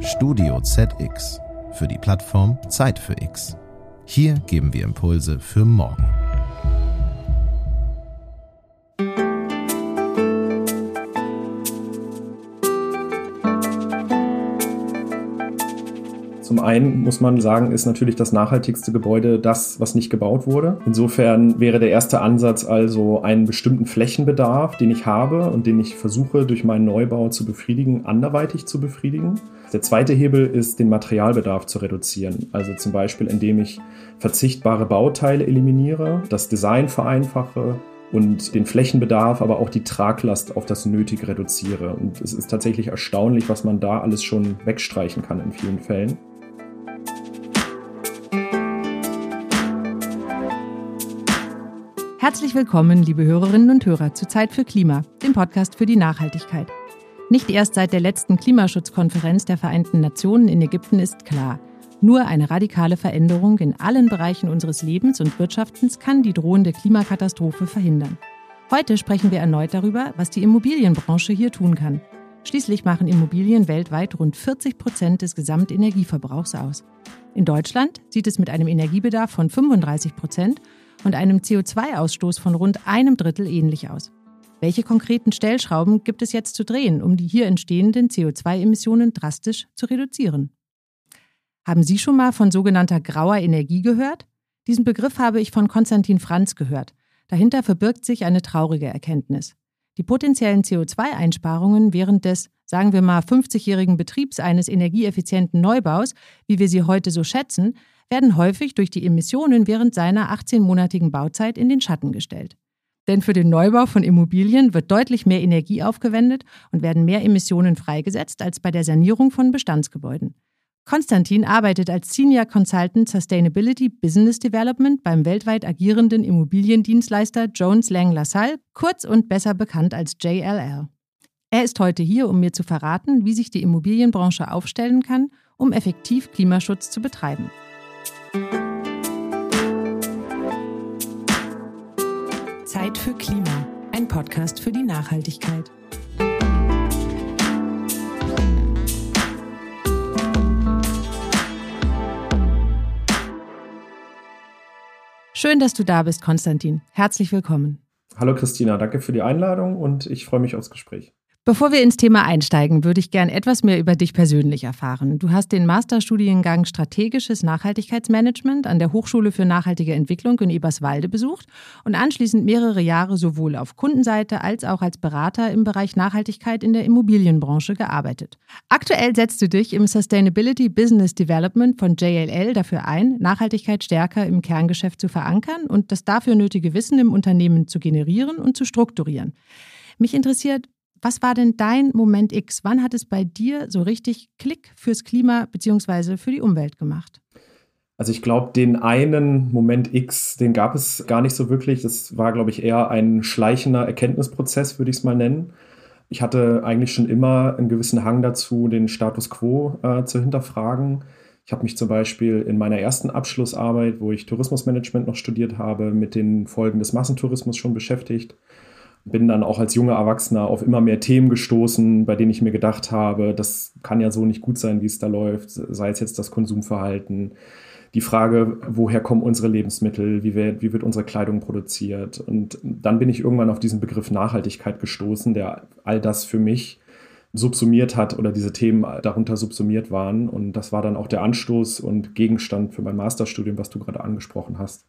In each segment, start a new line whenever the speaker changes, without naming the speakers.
Studio ZX für die Plattform Zeit für X. Hier geben wir Impulse für morgen.
Einen muss man sagen, ist natürlich das nachhaltigste Gebäude das, was nicht gebaut wurde. Insofern wäre der erste Ansatz also einen bestimmten Flächenbedarf, den ich habe und den ich versuche durch meinen Neubau zu befriedigen, anderweitig zu befriedigen. Der zweite Hebel ist, den Materialbedarf zu reduzieren. Also zum Beispiel, indem ich verzichtbare Bauteile eliminiere, das Design vereinfache, und den Flächenbedarf, aber auch die Traglast auf das Nötige reduziere. Und es ist tatsächlich erstaunlich, was man da alles schon wegstreichen kann in vielen Fällen.
Herzlich willkommen, liebe Hörerinnen und Hörer, zu Zeit für Klima, dem Podcast für die Nachhaltigkeit. Nicht erst seit der letzten Klimaschutzkonferenz der Vereinten Nationen in Ägypten ist klar, nur eine radikale Veränderung in allen Bereichen unseres Lebens und Wirtschaftens kann die drohende Klimakatastrophe verhindern. Heute sprechen wir erneut darüber, was die Immobilienbranche hier tun kann. Schließlich machen Immobilien weltweit rund 40 Prozent des Gesamtenergieverbrauchs aus. In Deutschland sieht es mit einem Energiebedarf von 35 Prozent und einem CO2-Ausstoß von rund einem Drittel ähnlich aus. Welche konkreten Stellschrauben gibt es jetzt zu drehen, um die hier entstehenden CO2-Emissionen drastisch zu reduzieren? Haben Sie schon mal von sogenannter grauer Energie gehört? Diesen Begriff habe ich von Konstantin Franz gehört. Dahinter verbirgt sich eine traurige Erkenntnis. Die potenziellen CO2-Einsparungen während des, sagen wir mal, 50-jährigen Betriebs eines energieeffizienten Neubaus, wie wir sie heute so schätzen, werden häufig durch die Emissionen während seiner 18-monatigen Bauzeit in den Schatten gestellt. Denn für den Neubau von Immobilien wird deutlich mehr Energie aufgewendet und werden mehr Emissionen freigesetzt als bei der Sanierung von Bestandsgebäuden. Konstantin arbeitet als Senior Consultant Sustainability Business Development beim weltweit agierenden Immobiliendienstleister Jones Lang LaSalle, kurz und besser bekannt als JLL. Er ist heute hier, um mir zu verraten, wie sich die Immobilienbranche aufstellen kann, um effektiv Klimaschutz zu betreiben. Zeit für Klima, ein Podcast für die Nachhaltigkeit. Schön, dass du da bist, Konstantin. Herzlich willkommen.
Hallo Christina, danke für die Einladung und ich freue mich aufs Gespräch.
Bevor wir ins Thema einsteigen, würde ich gern etwas mehr über dich persönlich erfahren. Du hast den Masterstudiengang Strategisches Nachhaltigkeitsmanagement an der Hochschule für nachhaltige Entwicklung in Eberswalde besucht und anschließend mehrere Jahre sowohl auf Kundenseite als auch als Berater im Bereich Nachhaltigkeit in der Immobilienbranche gearbeitet. Aktuell setzt du dich im Sustainability Business Development von JLL dafür ein, Nachhaltigkeit stärker im Kerngeschäft zu verankern und das dafür nötige Wissen im Unternehmen zu generieren und zu strukturieren. Mich interessiert, was war denn dein Moment X? Wann hat es bei dir so richtig Klick fürs Klima bzw. für die Umwelt gemacht?
Also ich glaube, den einen Moment X, den gab es gar nicht so wirklich. Das war, glaube ich, eher ein schleichender Erkenntnisprozess, würde ich es mal nennen. Ich hatte eigentlich schon immer einen gewissen Hang dazu, den Status quo äh, zu hinterfragen. Ich habe mich zum Beispiel in meiner ersten Abschlussarbeit, wo ich Tourismusmanagement noch studiert habe, mit den Folgen des Massentourismus schon beschäftigt bin dann auch als junger Erwachsener auf immer mehr Themen gestoßen, bei denen ich mir gedacht habe, das kann ja so nicht gut sein, wie es da läuft, sei es jetzt das Konsumverhalten, die Frage, woher kommen unsere Lebensmittel, wie wird, wie wird unsere Kleidung produziert. Und dann bin ich irgendwann auf diesen Begriff Nachhaltigkeit gestoßen, der all das für mich subsumiert hat oder diese Themen darunter subsumiert waren. Und das war dann auch der Anstoß und Gegenstand für mein Masterstudium, was du gerade angesprochen hast.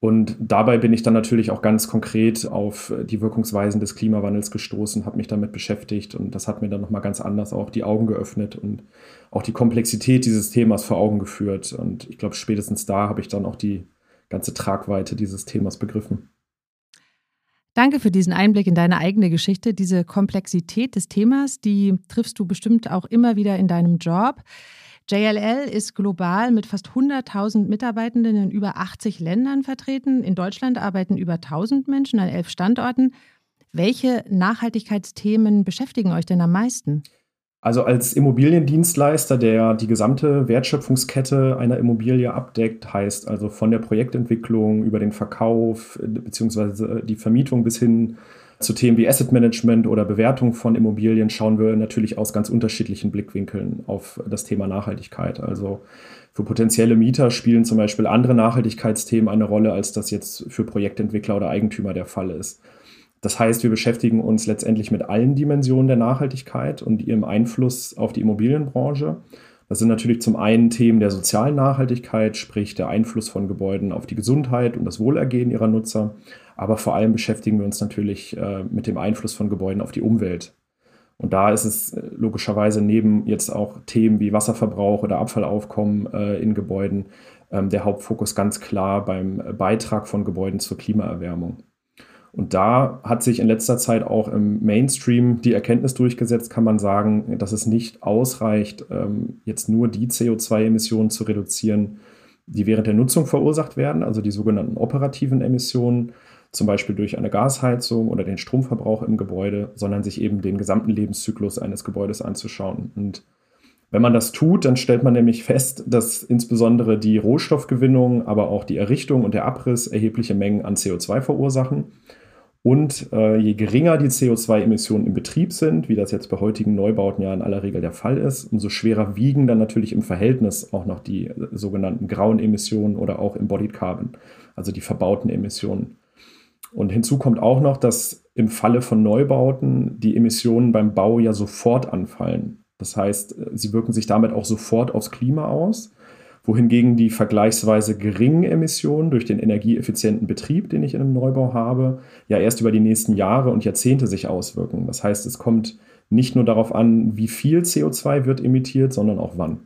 Und dabei bin ich dann natürlich auch ganz konkret auf die Wirkungsweisen des Klimawandels gestoßen, habe mich damit beschäftigt und das hat mir dann nochmal ganz anders auch die Augen geöffnet und auch die Komplexität dieses Themas vor Augen geführt. Und ich glaube, spätestens da habe ich dann auch die ganze Tragweite dieses Themas begriffen.
Danke für diesen Einblick in deine eigene Geschichte. Diese Komplexität des Themas, die triffst du bestimmt auch immer wieder in deinem Job. JLL ist global mit fast 100.000 Mitarbeitenden in über 80 Ländern vertreten. In Deutschland arbeiten über 1000 Menschen an elf Standorten. Welche Nachhaltigkeitsthemen beschäftigen euch denn am meisten?
Also als Immobiliendienstleister, der die gesamte Wertschöpfungskette einer Immobilie abdeckt, heißt also von der Projektentwicklung über den Verkauf bzw. die Vermietung bis hin Zu Themen wie Asset Management oder Bewertung von Immobilien schauen wir natürlich aus ganz unterschiedlichen Blickwinkeln auf das Thema Nachhaltigkeit. Also für potenzielle Mieter spielen zum Beispiel andere Nachhaltigkeitsthemen eine Rolle, als das jetzt für Projektentwickler oder Eigentümer der Fall ist. Das heißt, wir beschäftigen uns letztendlich mit allen Dimensionen der Nachhaltigkeit und ihrem Einfluss auf die Immobilienbranche. Das sind natürlich zum einen Themen der sozialen Nachhaltigkeit, sprich der Einfluss von Gebäuden auf die Gesundheit und das Wohlergehen ihrer Nutzer. Aber vor allem beschäftigen wir uns natürlich äh, mit dem Einfluss von Gebäuden auf die Umwelt. Und da ist es äh, logischerweise neben jetzt auch Themen wie Wasserverbrauch oder Abfallaufkommen äh, in Gebäuden ähm, der Hauptfokus ganz klar beim Beitrag von Gebäuden zur Klimaerwärmung. Und da hat sich in letzter Zeit auch im Mainstream die Erkenntnis durchgesetzt, kann man sagen, dass es nicht ausreicht, ähm, jetzt nur die CO2-Emissionen zu reduzieren, die während der Nutzung verursacht werden, also die sogenannten operativen Emissionen, zum Beispiel durch eine Gasheizung oder den Stromverbrauch im Gebäude, sondern sich eben den gesamten Lebenszyklus eines Gebäudes anzuschauen. Und wenn man das tut, dann stellt man nämlich fest, dass insbesondere die Rohstoffgewinnung, aber auch die Errichtung und der Abriss erhebliche Mengen an CO2 verursachen. Und äh, je geringer die CO2-Emissionen im Betrieb sind, wie das jetzt bei heutigen Neubauten ja in aller Regel der Fall ist, umso schwerer wiegen dann natürlich im Verhältnis auch noch die äh, sogenannten grauen Emissionen oder auch Embodied Carbon, also die verbauten Emissionen. Und hinzu kommt auch noch, dass im Falle von Neubauten die Emissionen beim Bau ja sofort anfallen. Das heißt, äh, sie wirken sich damit auch sofort aufs Klima aus wohingegen die vergleichsweise geringen Emissionen durch den energieeffizienten Betrieb, den ich in einem Neubau habe, ja erst über die nächsten Jahre und Jahrzehnte sich auswirken. Das heißt, es kommt nicht nur darauf an, wie viel CO2 wird emittiert, sondern auch wann.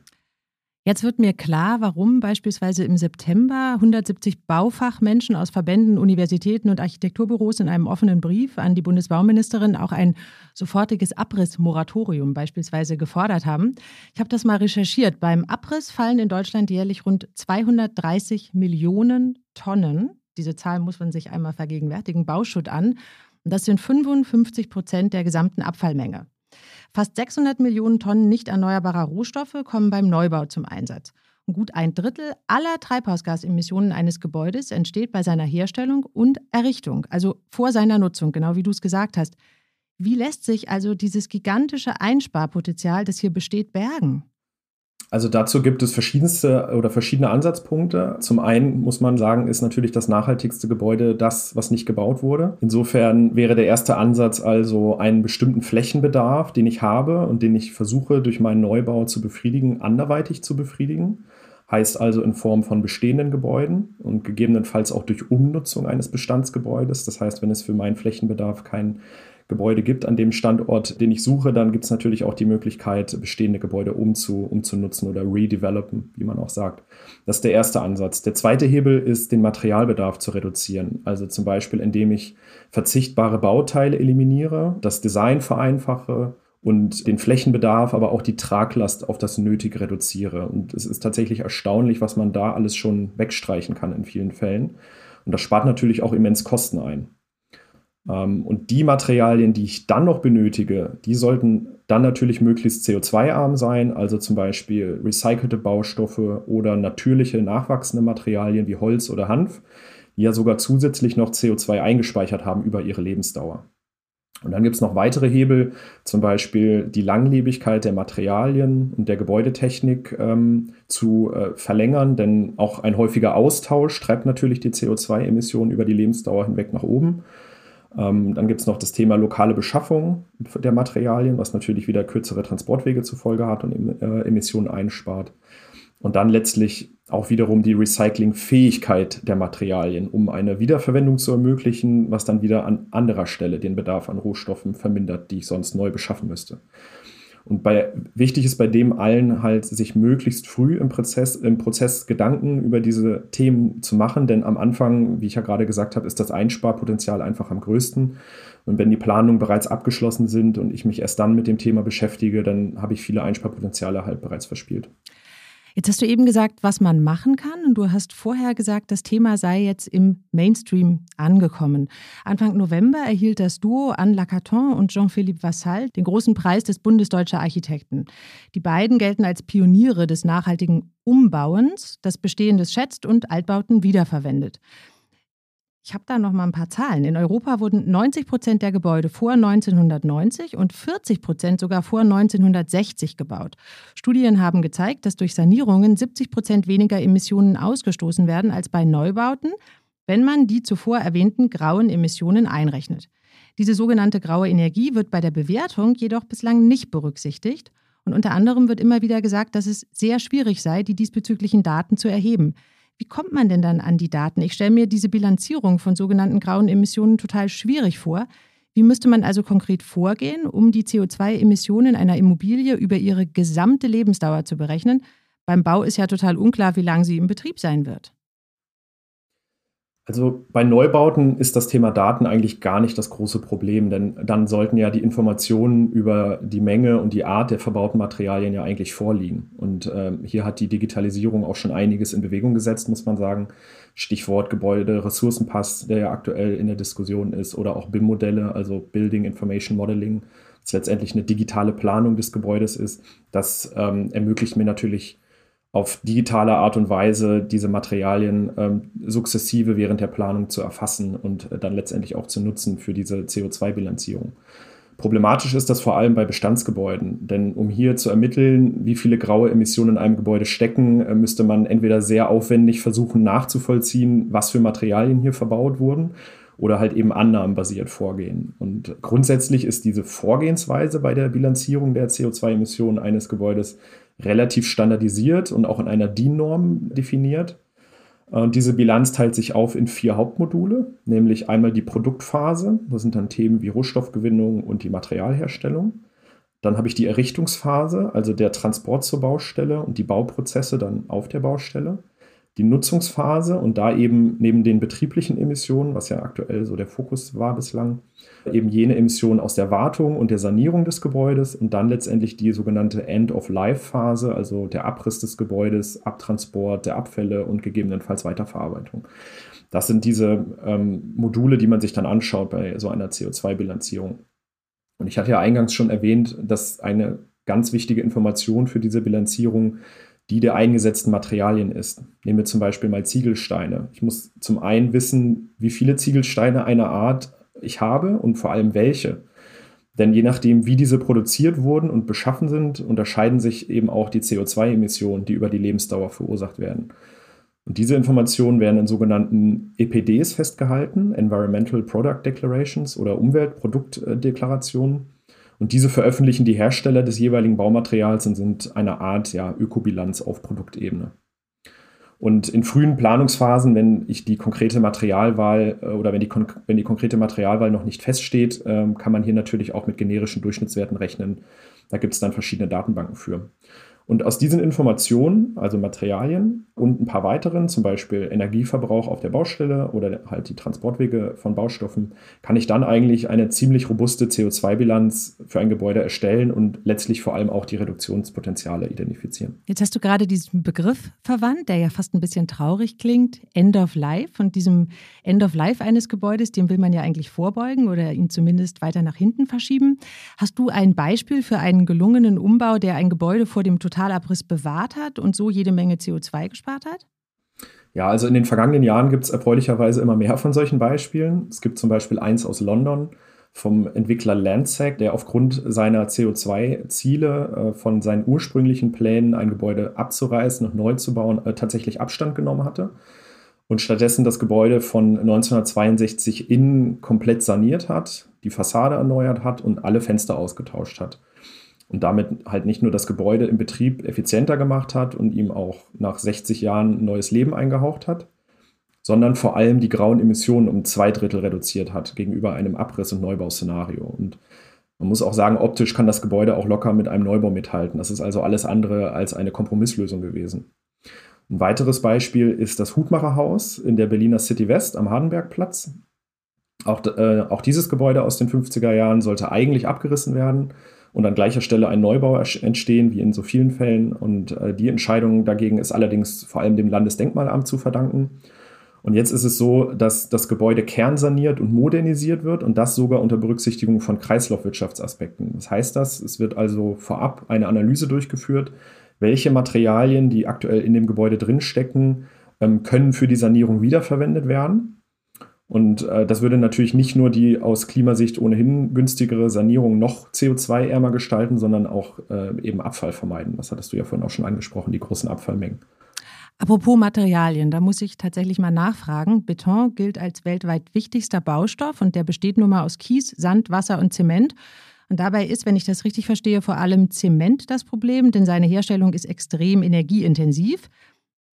Jetzt wird mir klar, warum beispielsweise im September 170 Baufachmenschen aus Verbänden, Universitäten und Architekturbüros in einem offenen Brief an die Bundesbauministerin auch ein sofortiges Abrissmoratorium beispielsweise gefordert haben. Ich habe das mal recherchiert. Beim Abriss fallen in Deutschland jährlich rund 230 Millionen Tonnen, diese Zahl muss man sich einmal vergegenwärtigen, Bauschutt an. Und das sind 55 Prozent der gesamten Abfallmenge. Fast 600 Millionen Tonnen nicht erneuerbarer Rohstoffe kommen beim Neubau zum Einsatz. Und gut ein Drittel aller Treibhausgasemissionen eines Gebäudes entsteht bei seiner Herstellung und Errichtung, also vor seiner Nutzung, genau wie du es gesagt hast. Wie lässt sich also dieses gigantische Einsparpotenzial, das hier besteht, bergen?
Also dazu gibt es verschiedenste oder verschiedene Ansatzpunkte. Zum einen muss man sagen, ist natürlich das nachhaltigste Gebäude das, was nicht gebaut wurde. Insofern wäre der erste Ansatz also einen bestimmten Flächenbedarf, den ich habe und den ich versuche durch meinen Neubau zu befriedigen, anderweitig zu befriedigen. Heißt also in Form von bestehenden Gebäuden und gegebenenfalls auch durch Umnutzung eines Bestandsgebäudes. Das heißt, wenn es für meinen Flächenbedarf kein Gebäude gibt an dem Standort, den ich suche, dann gibt es natürlich auch die Möglichkeit, bestehende Gebäude umzu, umzunutzen oder redevelopen, wie man auch sagt. Das ist der erste Ansatz. Der zweite Hebel ist, den Materialbedarf zu reduzieren. Also zum Beispiel, indem ich verzichtbare Bauteile eliminiere, das Design vereinfache und den Flächenbedarf, aber auch die Traglast auf das Nötige reduziere. Und es ist tatsächlich erstaunlich, was man da alles schon wegstreichen kann in vielen Fällen. Und das spart natürlich auch immens Kosten ein. Ähm, und die Materialien, die ich dann noch benötige, die sollten dann natürlich möglichst CO2-arm sein, also zum Beispiel recycelte Baustoffe oder natürliche nachwachsende Materialien wie Holz oder Hanf, die ja sogar zusätzlich noch CO2 eingespeichert haben über ihre Lebensdauer. Und dann gibt es noch weitere Hebel, zum Beispiel die Langlebigkeit der Materialien und der Gebäudetechnik ähm, zu äh, verlängern, denn auch ein häufiger Austausch treibt natürlich die CO2-Emissionen über die Lebensdauer hinweg nach oben. Ähm, dann gibt es noch das Thema lokale Beschaffung der Materialien, was natürlich wieder kürzere Transportwege zur Folge hat und äh, Emissionen einspart. Und dann letztlich auch wiederum die Recyclingfähigkeit der Materialien, um eine Wiederverwendung zu ermöglichen, was dann wieder an anderer Stelle den Bedarf an Rohstoffen vermindert, die ich sonst neu beschaffen müsste. Und bei, wichtig ist bei dem allen halt, sich möglichst früh im Prozess, im Prozess Gedanken über diese Themen zu machen, denn am Anfang, wie ich ja gerade gesagt habe, ist das Einsparpotenzial einfach am größten. Und wenn die Planungen bereits abgeschlossen sind und ich mich erst dann mit dem Thema beschäftige, dann habe ich viele Einsparpotenziale halt bereits verspielt.
Jetzt hast du eben gesagt, was man machen kann und du hast vorher gesagt, das Thema sei jetzt im Mainstream angekommen. Anfang November erhielt das Duo Anne Lacaton und Jean-Philippe Vassal den großen Preis des Bundesdeutscher Architekten. Die beiden gelten als Pioniere des nachhaltigen Umbauens, das Bestehendes schätzt und Altbauten wiederverwendet. Ich habe da noch mal ein paar Zahlen. In Europa wurden 90 Prozent der Gebäude vor 1990 und 40 Prozent sogar vor 1960 gebaut. Studien haben gezeigt, dass durch Sanierungen 70 Prozent weniger Emissionen ausgestoßen werden als bei Neubauten, wenn man die zuvor erwähnten grauen Emissionen einrechnet. Diese sogenannte graue Energie wird bei der Bewertung jedoch bislang nicht berücksichtigt. Und unter anderem wird immer wieder gesagt, dass es sehr schwierig sei, die diesbezüglichen Daten zu erheben. Wie kommt man denn dann an die Daten? Ich stelle mir diese Bilanzierung von sogenannten grauen Emissionen total schwierig vor. Wie müsste man also konkret vorgehen, um die CO2-Emissionen einer Immobilie über ihre gesamte Lebensdauer zu berechnen? Beim Bau ist ja total unklar, wie lange sie im Betrieb sein wird.
Also bei Neubauten ist das Thema Daten eigentlich gar nicht das große Problem, denn dann sollten ja die Informationen über die Menge und die Art der verbauten Materialien ja eigentlich vorliegen. Und äh, hier hat die Digitalisierung auch schon einiges in Bewegung gesetzt, muss man sagen. Stichwort Gebäude, Ressourcenpass, der ja aktuell in der Diskussion ist, oder auch BIM-Modelle, also Building Information Modeling, das letztendlich eine digitale Planung des Gebäudes ist. Das ähm, ermöglicht mir natürlich auf digitale Art und Weise diese Materialien ähm, sukzessive während der Planung zu erfassen und äh, dann letztendlich auch zu nutzen für diese CO2-Bilanzierung. Problematisch ist das vor allem bei Bestandsgebäuden, denn um hier zu ermitteln, wie viele graue Emissionen in einem Gebäude stecken, äh, müsste man entweder sehr aufwendig versuchen nachzuvollziehen, was für Materialien hier verbaut wurden, oder halt eben annahmenbasiert vorgehen. Und grundsätzlich ist diese Vorgehensweise bei der Bilanzierung der CO2-Emissionen eines Gebäudes relativ standardisiert und auch in einer DIN-Norm definiert. Und diese Bilanz teilt sich auf in vier Hauptmodule, nämlich einmal die Produktphase, das sind dann Themen wie Rohstoffgewinnung und die Materialherstellung. Dann habe ich die Errichtungsphase, also der Transport zur Baustelle und die Bauprozesse dann auf der Baustelle die Nutzungsphase und da eben neben den betrieblichen Emissionen, was ja aktuell so der Fokus war bislang, eben jene Emissionen aus der Wartung und der Sanierung des Gebäudes und dann letztendlich die sogenannte End-of-Life-Phase, also der Abriss des Gebäudes, Abtransport der Abfälle und gegebenenfalls Weiterverarbeitung. Das sind diese ähm, Module, die man sich dann anschaut bei so einer CO2-Bilanzierung. Und ich hatte ja eingangs schon erwähnt, dass eine ganz wichtige Information für diese Bilanzierung die der eingesetzten Materialien ist. Nehmen wir zum Beispiel mal Ziegelsteine. Ich muss zum einen wissen, wie viele Ziegelsteine einer Art ich habe und vor allem welche. Denn je nachdem, wie diese produziert wurden und beschaffen sind, unterscheiden sich eben auch die CO2-Emissionen, die über die Lebensdauer verursacht werden. Und diese Informationen werden in sogenannten EPDs festgehalten, Environmental Product Declarations oder Umweltproduktdeklarationen. Und diese veröffentlichen die Hersteller des jeweiligen Baumaterials und sind eine Art ja, Ökobilanz auf Produktebene. Und in frühen Planungsphasen, wenn ich die konkrete Materialwahl äh, oder wenn die, wenn die konkrete Materialwahl noch nicht feststeht, ähm, kann man hier natürlich auch mit generischen Durchschnittswerten rechnen. Da gibt es dann verschiedene Datenbanken für. Und aus diesen Informationen, also Materialien und ein paar weiteren, zum Beispiel Energieverbrauch auf der Baustelle oder halt die Transportwege von Baustoffen, kann ich dann eigentlich eine ziemlich robuste CO2-Bilanz für ein Gebäude erstellen und letztlich vor allem auch die Reduktionspotenziale identifizieren.
Jetzt hast du gerade diesen Begriff verwandt, der ja fast ein bisschen traurig klingt, End of Life. Und diesem End of Life eines Gebäudes, dem will man ja eigentlich vorbeugen oder ihn zumindest weiter nach hinten verschieben. Hast du ein Beispiel für einen gelungenen Umbau, der ein Gebäude vor dem Totalabriss bewahrt hat und so jede Menge CO2 gespart hat?
Ja, also in den vergangenen Jahren gibt es erfreulicherweise immer mehr von solchen Beispielen. Es gibt zum Beispiel eins aus London vom Entwickler Landsec, der aufgrund seiner CO2-Ziele äh, von seinen ursprünglichen Plänen, ein Gebäude abzureißen und neu zu bauen, äh, tatsächlich Abstand genommen hatte und stattdessen das Gebäude von 1962 innen komplett saniert hat, die Fassade erneuert hat und alle Fenster ausgetauscht hat und damit halt nicht nur das Gebäude im Betrieb effizienter gemacht hat und ihm auch nach 60 Jahren neues Leben eingehaucht hat, sondern vor allem die grauen Emissionen um zwei Drittel reduziert hat gegenüber einem Abriss- und Neubauszenario. Und man muss auch sagen, optisch kann das Gebäude auch locker mit einem Neubau mithalten. Das ist also alles andere als eine Kompromisslösung gewesen. Ein weiteres Beispiel ist das Hutmacherhaus in der Berliner City West am Hardenbergplatz. Auch, äh, auch dieses Gebäude aus den 50er Jahren sollte eigentlich abgerissen werden und an gleicher Stelle ein Neubau entstehen, wie in so vielen Fällen. Und äh, die Entscheidung dagegen ist allerdings vor allem dem Landesdenkmalamt zu verdanken. Und jetzt ist es so, dass das Gebäude kernsaniert und modernisiert wird und das sogar unter Berücksichtigung von Kreislaufwirtschaftsaspekten. Was heißt das? Es wird also vorab eine Analyse durchgeführt, welche Materialien, die aktuell in dem Gebäude drinstecken, ähm, können für die Sanierung wiederverwendet werden Und äh, das würde natürlich nicht nur die aus Klimasicht ohnehin günstigere Sanierung noch CO2-ärmer gestalten, sondern auch äh, eben Abfall vermeiden. Das hattest du ja vorhin auch schon angesprochen, die großen Abfallmengen.
Apropos Materialien, da muss ich tatsächlich mal nachfragen. Beton gilt als weltweit wichtigster Baustoff und der besteht nun mal aus Kies, Sand, Wasser und Zement. Und dabei ist, wenn ich das richtig verstehe, vor allem Zement das Problem, denn seine Herstellung ist extrem energieintensiv.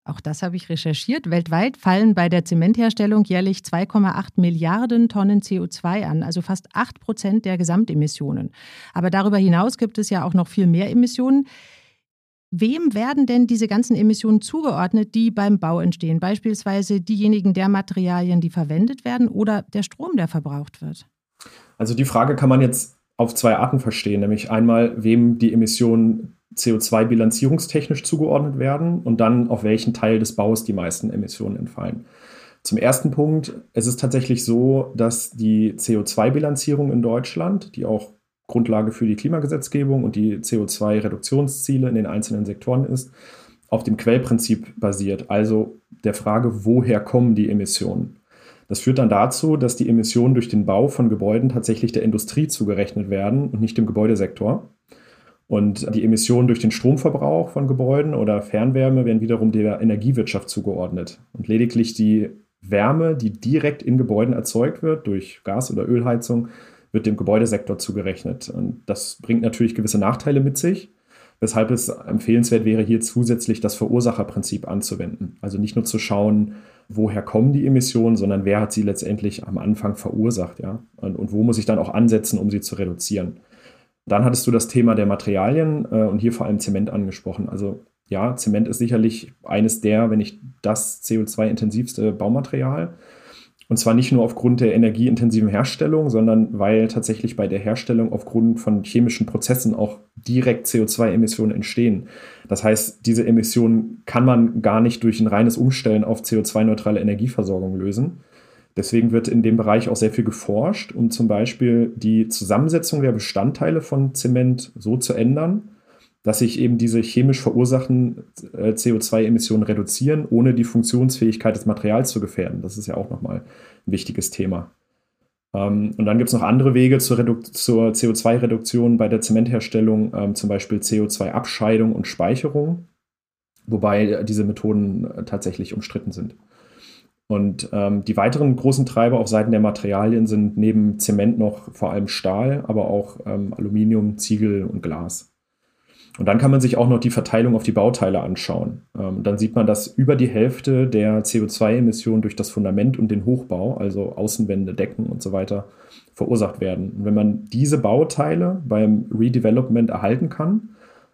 Auch das habe ich recherchiert. Weltweit fallen bei der Zementherstellung jährlich 2,8 Milliarden Tonnen CO2 an, also fast 8 Prozent der Gesamtemissionen. Aber darüber hinaus gibt es ja auch noch viel mehr Emissionen. Wem werden denn diese ganzen Emissionen zugeordnet, die beim Bau entstehen? Beispielsweise diejenigen der Materialien, die verwendet werden oder der Strom, der verbraucht wird?
Also die Frage kann man jetzt auf zwei Arten verstehen, nämlich einmal, wem die Emissionen CO2-bilanzierungstechnisch zugeordnet werden und dann auf welchen Teil des Baus die meisten Emissionen entfallen. Zum ersten Punkt, es ist tatsächlich so, dass die CO2-Bilanzierung in Deutschland, die auch Grundlage für die Klimagesetzgebung und die CO2-Reduktionsziele in den einzelnen Sektoren ist, auf dem Quellprinzip basiert, also der Frage, woher kommen die Emissionen. Das führt dann dazu, dass die Emissionen durch den Bau von Gebäuden tatsächlich der Industrie zugerechnet werden und nicht dem Gebäudesektor. Und die Emissionen durch den Stromverbrauch von Gebäuden oder Fernwärme werden wiederum der Energiewirtschaft zugeordnet. Und lediglich die Wärme, die direkt in Gebäuden erzeugt wird, durch Gas- oder Ölheizung, wird dem Gebäudesektor zugerechnet. Und das bringt natürlich gewisse Nachteile mit sich, weshalb es empfehlenswert wäre, hier zusätzlich das Verursacherprinzip anzuwenden. Also nicht nur zu schauen, woher kommen die Emissionen, sondern wer hat sie letztendlich am Anfang verursacht, ja? Und, und wo muss ich dann auch ansetzen, um sie zu reduzieren. Dann hattest du das Thema der Materialien äh, und hier vor allem Zement angesprochen. Also ja, Zement ist sicherlich eines der, wenn nicht das CO2-intensivste Baumaterial. Und zwar nicht nur aufgrund der energieintensiven Herstellung, sondern weil tatsächlich bei der Herstellung aufgrund von chemischen Prozessen auch direkt CO2-Emissionen entstehen. Das heißt, diese Emissionen kann man gar nicht durch ein reines Umstellen auf CO2-neutrale Energieversorgung lösen. Deswegen wird in dem Bereich auch sehr viel geforscht, um zum Beispiel die Zusammensetzung der Bestandteile von Zement so zu ändern, dass sich eben diese chemisch verursachten äh, CO2-Emissionen reduzieren, ohne die Funktionsfähigkeit des Materials zu gefährden. Das ist ja auch nochmal ein wichtiges Thema. Ähm, und dann gibt es noch andere Wege zur, zur CO2-Reduktion bei der Zementherstellung, ähm, zum Beispiel CO2-Abscheidung und Speicherung, wobei diese Methoden äh, tatsächlich umstritten sind. Und ähm, die weiteren großen Treiber auf Seiten der Materialien sind neben Zement noch vor allem Stahl, aber auch ähm, Aluminium, Ziegel und Glas. Und dann kann man sich auch noch die Verteilung auf die Bauteile anschauen. Ähm, dann sieht man, dass über die Hälfte der CO2-Emissionen durch das Fundament und den Hochbau, also Außenwände, Decken und so weiter, verursacht werden. Und wenn man diese Bauteile beim Redevelopment erhalten kann,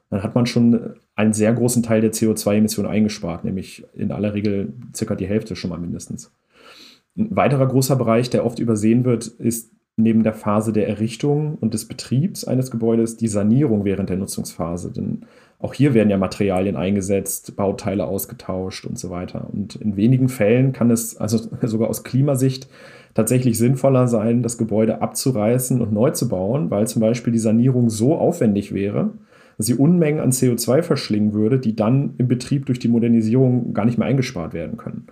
dann hat man schon einen sehr großen Teil der CO2-Emissionen eingespart, nämlich in aller Regel circa die Hälfte schon mal mindestens. Ein weiterer großer Bereich, der oft übersehen wird, ist neben der Phase der Errichtung und des Betriebs eines Gebäudes die Sanierung während der Nutzungsphase. Denn auch hier werden ja Materialien eingesetzt, Bauteile ausgetauscht und so weiter. Und in wenigen Fällen kann es also sogar aus Klimasicht tatsächlich sinnvoller sein, das Gebäude abzureißen und neu zu bauen, weil zum Beispiel die Sanierung so aufwendig wäre, dass sie Unmengen an CO2 verschlingen würde, die dann im Betrieb durch die Modernisierung gar nicht mehr eingespart werden können.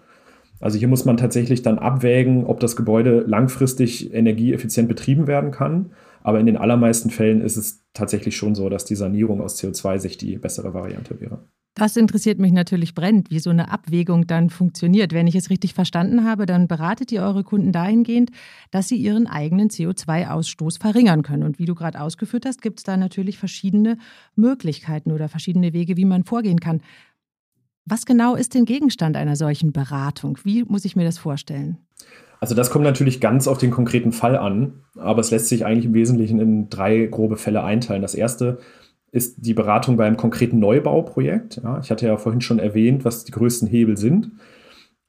Also hier muss man tatsächlich dann abwägen, ob das Gebäude langfristig energieeffizient betrieben werden kann. Aber in den allermeisten Fällen ist es tatsächlich schon so, dass die Sanierung aus CO2-Sicht die bessere Variante wäre.
Das interessiert mich natürlich brennend, wie so eine Abwägung dann funktioniert. Wenn ich es richtig verstanden habe, dann beratet ihr eure Kunden dahingehend, dass sie ihren eigenen CO2-Ausstoß verringern können. Und wie du gerade ausgeführt hast, gibt es da natürlich verschiedene Möglichkeiten oder verschiedene Wege, wie man vorgehen kann. Was genau ist denn Gegenstand einer solchen Beratung? Wie muss ich mir das vorstellen?
Also das kommt natürlich ganz auf den konkreten Fall an, aber es lässt sich eigentlich im Wesentlichen in drei grobe Fälle einteilen. Das erste ist die Beratung beim konkreten Neubauprojekt. Ja, ich hatte ja vorhin schon erwähnt, was die größten Hebel sind,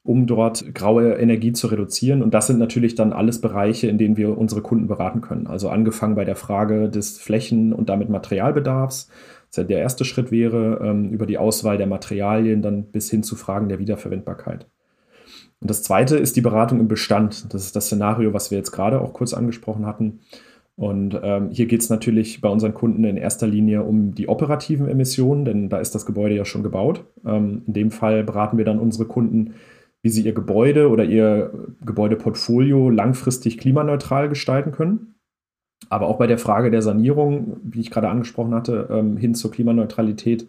um dort graue Energie zu reduzieren. Und das sind natürlich dann alles Bereiche, in denen wir unsere Kunden beraten können. Also angefangen bei der Frage des Flächen- und damit Materialbedarfs, der erste Schritt wäre, ähm, über die Auswahl der Materialien dann bis hin zu Fragen der Wiederverwendbarkeit. Und das zweite ist die Beratung im Bestand. Das ist das Szenario, was wir jetzt gerade auch kurz angesprochen hatten. Und ähm, hier geht es natürlich bei unseren Kunden in erster Linie um die operativen Emissionen, denn da ist das Gebäude ja schon gebaut. Ähm, in dem Fall beraten wir dann unsere Kunden, wie sie ihr Gebäude oder ihr Gebäudeportfolio langfristig klimaneutral gestalten können. Aber auch bei der Frage der Sanierung, wie ich gerade angesprochen hatte, ähm, hin zur Klimaneutralität,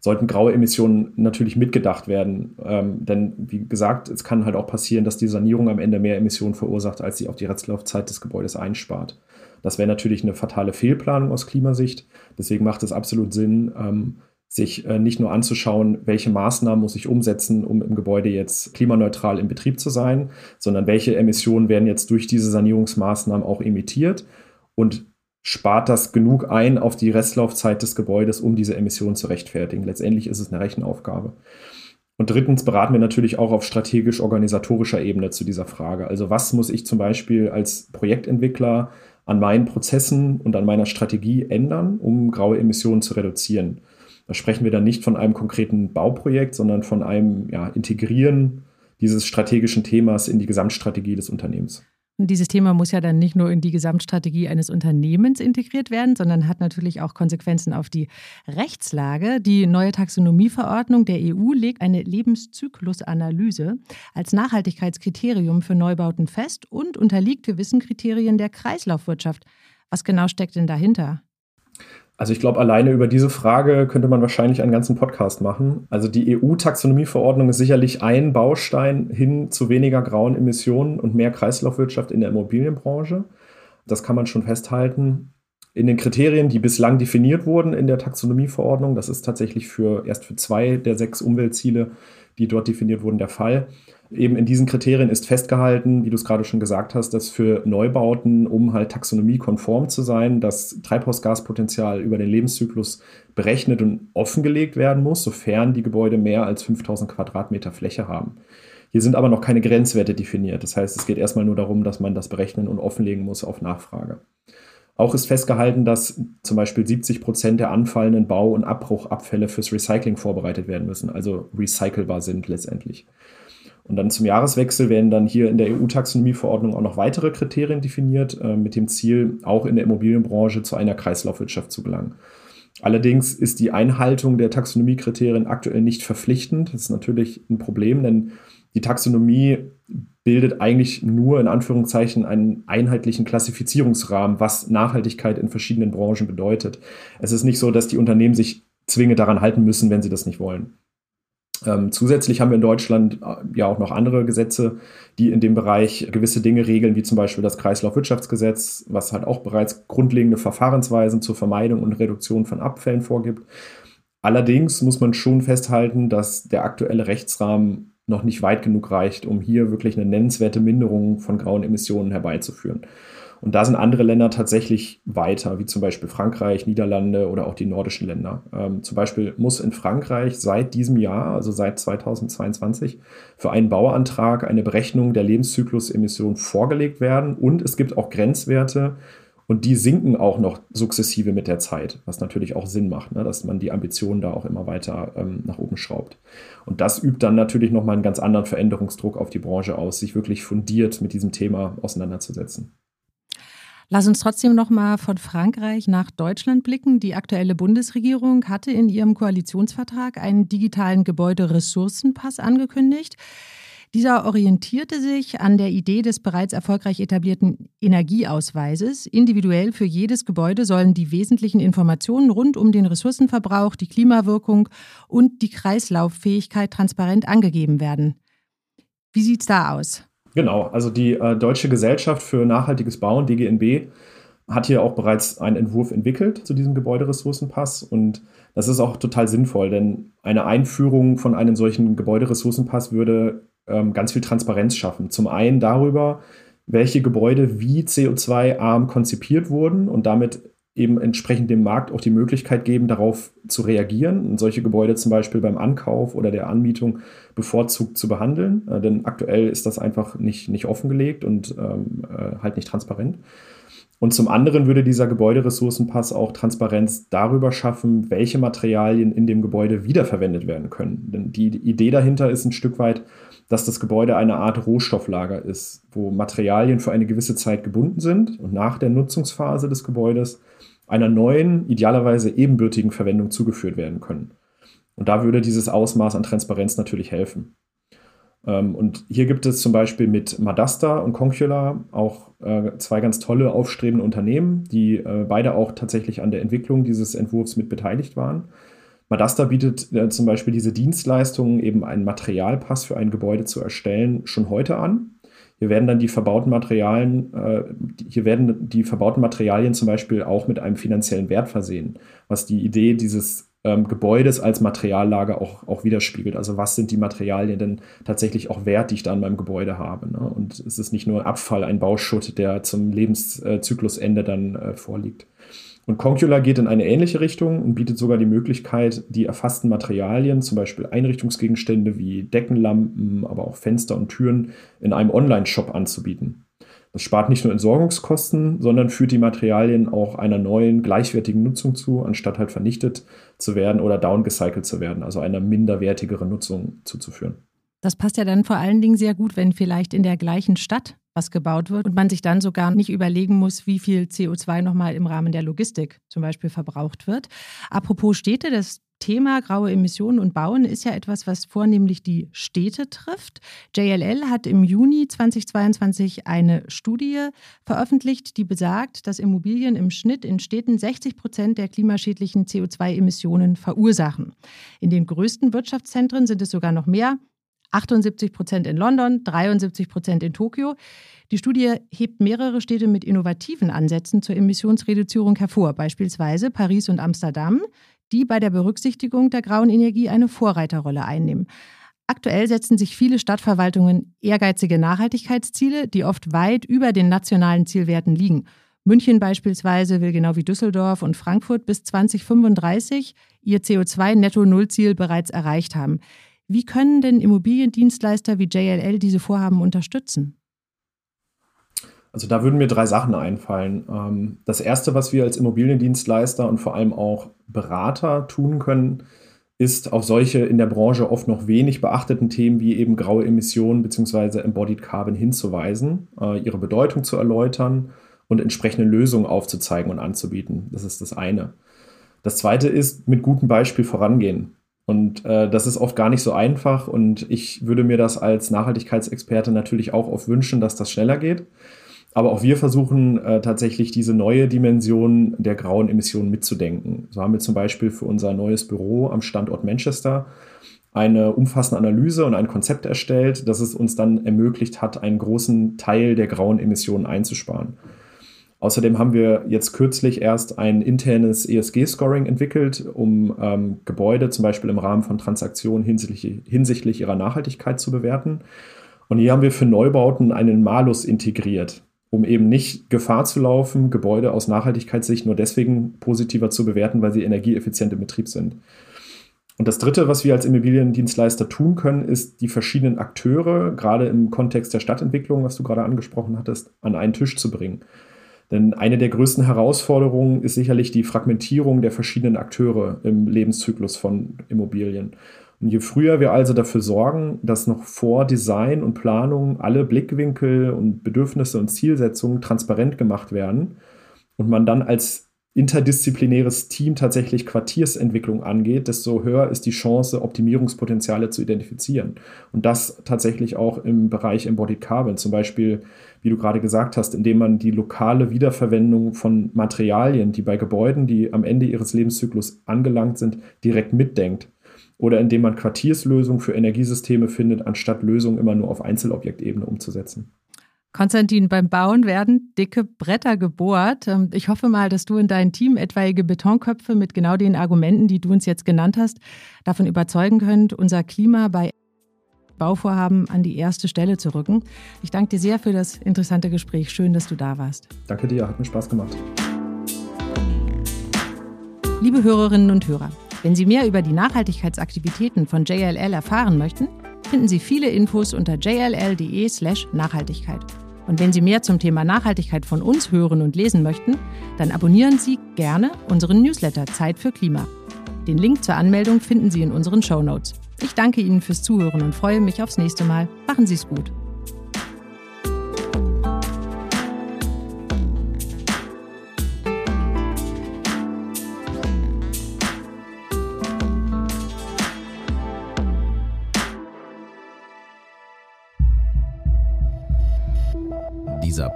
sollten graue Emissionen natürlich mitgedacht werden. Ähm, denn wie gesagt, es kann halt auch passieren, dass die Sanierung am Ende mehr Emissionen verursacht, als sie auf die Restlaufzeit des Gebäudes einspart. Das wäre natürlich eine fatale Fehlplanung aus Klimasicht. Deswegen macht es absolut Sinn, ähm, sich äh, nicht nur anzuschauen, welche Maßnahmen muss ich umsetzen, um im Gebäude jetzt klimaneutral im Betrieb zu sein, sondern welche Emissionen werden jetzt durch diese Sanierungsmaßnahmen auch emittiert und spart das genug ein auf die Restlaufzeit des Gebäudes, um diese Emissionen zu rechtfertigen. Letztendlich ist es eine Rechenaufgabe. Und drittens beraten wir natürlich auch auf strategisch-organisatorischer Ebene zu dieser Frage. Also was muss ich zum Beispiel als Projektentwickler an meinen Prozessen und an meiner Strategie ändern, um graue Emissionen zu reduzieren? Da sprechen wir dann nicht von einem konkreten Bauprojekt, sondern von einem ja, Integrieren dieses strategischen Themas in die Gesamtstrategie des Unternehmens.
Dieses Thema muss ja dann nicht nur in die Gesamtstrategie eines Unternehmens integriert werden, sondern hat natürlich auch Konsequenzen auf die Rechtslage. Die neue Taxonomieverordnung der EU legt eine Lebenszyklusanalyse als Nachhaltigkeitskriterium für Neubauten fest und unterliegt gewissen Kriterien der Kreislaufwirtschaft. Was genau steckt denn dahinter?
Also ich glaube, alleine über diese Frage könnte man wahrscheinlich einen ganzen Podcast machen. Also die EU-Taxonomieverordnung ist sicherlich ein Baustein hin zu weniger grauen Emissionen und mehr Kreislaufwirtschaft in der Immobilienbranche. Das kann man schon festhalten. In den Kriterien, die bislang definiert wurden in der Taxonomieverordnung, das ist tatsächlich für erst für zwei der sechs Umweltziele, die dort definiert wurden, der Fall eben in diesen Kriterien ist festgehalten, wie du es gerade schon gesagt hast, dass für Neubauten, um halt taxonomiekonform zu sein, das Treibhausgaspotenzial über den Lebenszyklus berechnet und offengelegt werden muss, sofern die Gebäude mehr als 5000 Quadratmeter Fläche haben. Hier sind aber noch keine Grenzwerte definiert. Das heißt, es geht erstmal nur darum, dass man das berechnen und offenlegen muss auf Nachfrage. Auch ist festgehalten, dass zum Beispiel 70 Prozent der anfallenden Bau- und Abbruchabfälle fürs Recycling vorbereitet werden müssen, also recycelbar sind letztendlich. Und dann zum Jahreswechsel werden dann hier in der EU-Taxonomieverordnung auch noch weitere Kriterien definiert, äh, mit dem Ziel, auch in der Immobilienbranche zu einer Kreislaufwirtschaft zu gelangen. Allerdings ist die Einhaltung der Taxonomiekriterien aktuell nicht verpflichtend. Das ist natürlich ein Problem, denn die Taxonomie bildet eigentlich nur in Anführungszeichen einen einheitlichen Klassifizierungsrahmen, was Nachhaltigkeit in verschiedenen Branchen bedeutet. Es ist nicht so, dass die Unternehmen sich zwingend daran halten müssen, wenn sie das nicht wollen. Ähm, zusätzlich haben wir in Deutschland äh, ja auch noch andere Gesetze, die in dem Bereich gewisse Dinge regeln, wie zum Beispiel das Kreislaufwirtschaftsgesetz, was halt auch bereits grundlegende Verfahrensweisen zur Vermeidung und Reduktion von Abfällen vorgibt. Allerdings muss man schon festhalten, dass der aktuelle Rechtsrahmen noch nicht weit genug reicht, um hier wirklich eine nennenswerte Minderung von grauen Emissionen herbeizuführen. Und da sind andere Länder tatsächlich weiter, wie zum Beispiel Frankreich, Niederlande oder auch die nordischen Länder. Ähm, zum Beispiel muss in Frankreich seit diesem Jahr, also seit 2022, für einen Bauantrag eine Berechnung der Lebenszyklusemission vorgelegt werden. Und es gibt auch Grenzwerte, und die sinken auch noch sukzessive mit der Zeit, was natürlich auch Sinn macht, ne? dass man die Ambitionen da auch immer weiter ähm, nach oben schraubt. Und das übt dann natürlich nochmal einen ganz anderen Veränderungsdruck auf die Branche aus, sich wirklich fundiert mit diesem Thema auseinanderzusetzen.
Lass uns trotzdem noch mal von Frankreich nach Deutschland blicken. Die aktuelle Bundesregierung hatte in ihrem Koalitionsvertrag einen digitalen Gebäuderessourcenpass angekündigt. Dieser orientierte sich an der Idee des bereits erfolgreich etablierten Energieausweises. Individuell für jedes Gebäude sollen die wesentlichen Informationen rund um den Ressourcenverbrauch, die Klimawirkung und die Kreislauffähigkeit transparent angegeben werden. Wie sieht es da aus?
Genau, also die äh, Deutsche Gesellschaft für nachhaltiges Bauen, DGNB, hat hier auch bereits einen Entwurf entwickelt zu diesem Gebäuderessourcenpass und das ist auch total sinnvoll, denn eine Einführung von einem solchen Gebäuderessourcenpass würde ähm, ganz viel Transparenz schaffen. Zum einen darüber, welche Gebäude wie CO2-arm konzipiert wurden und damit eben entsprechend dem Markt auch die Möglichkeit geben, darauf zu reagieren und solche Gebäude zum Beispiel beim Ankauf oder der Anmietung bevorzugt zu behandeln. Äh, denn aktuell ist das einfach nicht, nicht offengelegt und ähm, äh, halt nicht transparent. Und zum anderen würde dieser Gebäuderessourcenpass auch Transparenz darüber schaffen, welche Materialien in dem Gebäude wiederverwendet werden können. Denn die Idee dahinter ist ein Stück weit, dass das Gebäude eine Art Rohstofflager ist, wo Materialien für eine gewisse Zeit gebunden sind und nach der Nutzungsphase des Gebäudes einer neuen, idealerweise ebenbürtigen Verwendung zugeführt werden können. Und da würde dieses Ausmaß an Transparenz natürlich helfen. Ähm, und hier gibt es zum Beispiel mit Madasta und Concula auch äh, zwei ganz tolle aufstrebende Unternehmen, die äh, beide auch tatsächlich an der Entwicklung dieses Entwurfs mit beteiligt waren. Madasta bietet äh, zum Beispiel diese Dienstleistungen, eben einen Materialpass für ein Gebäude zu erstellen, schon heute an. Hier werden dann die verbauten Materialien, äh, hier werden die verbauten Materialien zum Beispiel auch mit einem finanziellen Wert versehen, was die Idee dieses ähm, Gebäudes als Materiallager auch, auch widerspiegelt. Also was sind die Materialien denn tatsächlich auch wert, die ich da an meinem Gebäude habe. Ne? Und es ist nicht nur Abfall, ein Bauschutt, der zum Lebenszyklusende dann äh, vorliegt. Und Concula geht in eine ähnliche Richtung und bietet sogar die Möglichkeit, die erfassten Materialien, zum Beispiel Einrichtungsgegenstände wie Deckenlampen, aber auch Fenster und Türen, in einem Online-Shop anzubieten. Das spart nicht nur Entsorgungskosten, sondern führt die Materialien auch einer neuen, gleichwertigen Nutzung zu, anstatt halt vernichtet zu werden oder downgecycelt zu werden, also einer minderwertigeren Nutzung zuzuführen.
Das passt ja dann vor allen Dingen sehr gut, wenn vielleicht in der gleichen Stadt was gebaut wird und man sich dann sogar nicht überlegen muss, wie viel CO2 nochmal im Rahmen der Logistik zum Beispiel verbraucht wird. Apropos Städte, das Thema graue Emissionen und Bauen ist ja etwas, was vornehmlich die Städte trifft. JLL hat im Juni 2022 eine Studie veröffentlicht, die besagt, dass Immobilien im Schnitt in Städten 60 Prozent der klimaschädlichen CO2-Emissionen verursachen. In den größten Wirtschaftszentren sind es sogar noch mehr. 78 Prozent in London, 73 Prozent in Tokio. Die Studie hebt mehrere Städte mit innovativen Ansätzen zur Emissionsreduzierung hervor, beispielsweise Paris und Amsterdam, die bei der Berücksichtigung der grauen Energie eine Vorreiterrolle einnehmen. Aktuell setzen sich viele Stadtverwaltungen ehrgeizige Nachhaltigkeitsziele, die oft weit über den nationalen Zielwerten liegen. München beispielsweise will genau wie Düsseldorf und Frankfurt bis 2035 ihr CO2-Netto-Null-Ziel bereits erreicht haben. Wie können denn Immobiliendienstleister wie JLL diese Vorhaben unterstützen?
Also da würden mir drei Sachen einfallen. Ähm, das Erste, was wir als Immobiliendienstleister und vor allem auch Berater tun können, ist auf solche in der Branche oft noch wenig beachteten Themen wie eben graue Emissionen bzw. Embodied Carbon hinzuweisen, äh, ihre Bedeutung zu erläutern und entsprechende Lösungen aufzuzeigen und anzubieten. Das ist das eine. Das zweite ist, mit gutem Beispiel vorangehen. Und äh, das ist oft gar nicht so einfach und ich würde mir das als Nachhaltigkeitsexperte natürlich auch oft wünschen, dass das schneller geht. Aber auch wir versuchen äh, tatsächlich diese neue Dimension der grauen Emissionen mitzudenken. So haben wir zum Beispiel für unser neues Büro am Standort Manchester eine umfassende Analyse und ein Konzept erstellt, das es uns dann ermöglicht hat, einen großen Teil der grauen Emissionen einzusparen. Außerdem haben wir jetzt kürzlich erst ein internes ESG-Scoring entwickelt, um ähm, Gebäude zum Beispiel im Rahmen von Transaktionen hinsichtlich, hinsichtlich ihrer Nachhaltigkeit zu bewerten. Und hier haben wir für Neubauten einen Malus integriert, um eben nicht Gefahr zu laufen, Gebäude aus Nachhaltigkeitssicht nur deswegen positiver zu bewerten, weil sie energieeffizient im Betrieb sind. Und das Dritte, was wir als Immobiliendienstleister tun können, ist die verschiedenen Akteure, gerade im Kontext der Stadtentwicklung, was du gerade angesprochen hattest, an einen Tisch zu bringen. Denn eine der größten Herausforderungen ist sicherlich die Fragmentierung der verschiedenen Akteure im Lebenszyklus von Immobilien. Und je früher wir also dafür sorgen, dass noch vor Design und Planung alle Blickwinkel und Bedürfnisse und Zielsetzungen transparent gemacht werden und man dann als interdisziplinäres Team tatsächlich Quartiersentwicklung angeht, desto höher ist die Chance, Optimierungspotenziale zu identifizieren. Und das tatsächlich auch im Bereich Embodied Carbon, zum Beispiel, wie du gerade gesagt hast, indem man die lokale Wiederverwendung von Materialien, die bei Gebäuden, die am Ende ihres Lebenszyklus angelangt sind, direkt mitdenkt. Oder indem man Quartierslösungen für Energiesysteme findet, anstatt Lösungen immer nur auf Einzelobjektebene umzusetzen.
Konstantin, beim Bauen werden dicke Bretter gebohrt. Ähm, ich hoffe mal, dass du in dein Team etwaige Betonköpfe mit genau den Argumenten, die du uns jetzt genannt hast, davon überzeugen könnt, unser Klima bei Bauvorhaben an die erste Stelle zu rücken. Ich danke dir sehr für das interessante Gespräch. Schön, dass du da warst.
Danke dir, hat mir Spaß gemacht.
Liebe Hörerinnen und Hörer, wenn Sie mehr über die Nachhaltigkeitsaktivitäten von JLL erfahren möchten, finden Sie viele Infos unter jll.de/nachhaltigkeit. Und wenn Sie mehr zum Thema Nachhaltigkeit von uns hören und lesen möchten, dann abonnieren Sie gerne unseren Newsletter Zeit für Klima. Den Link zur Anmeldung finden Sie in unseren Show Notes. Ich danke Ihnen fürs Zuhören und freue mich aufs nächste Mal. Machen Sie es gut.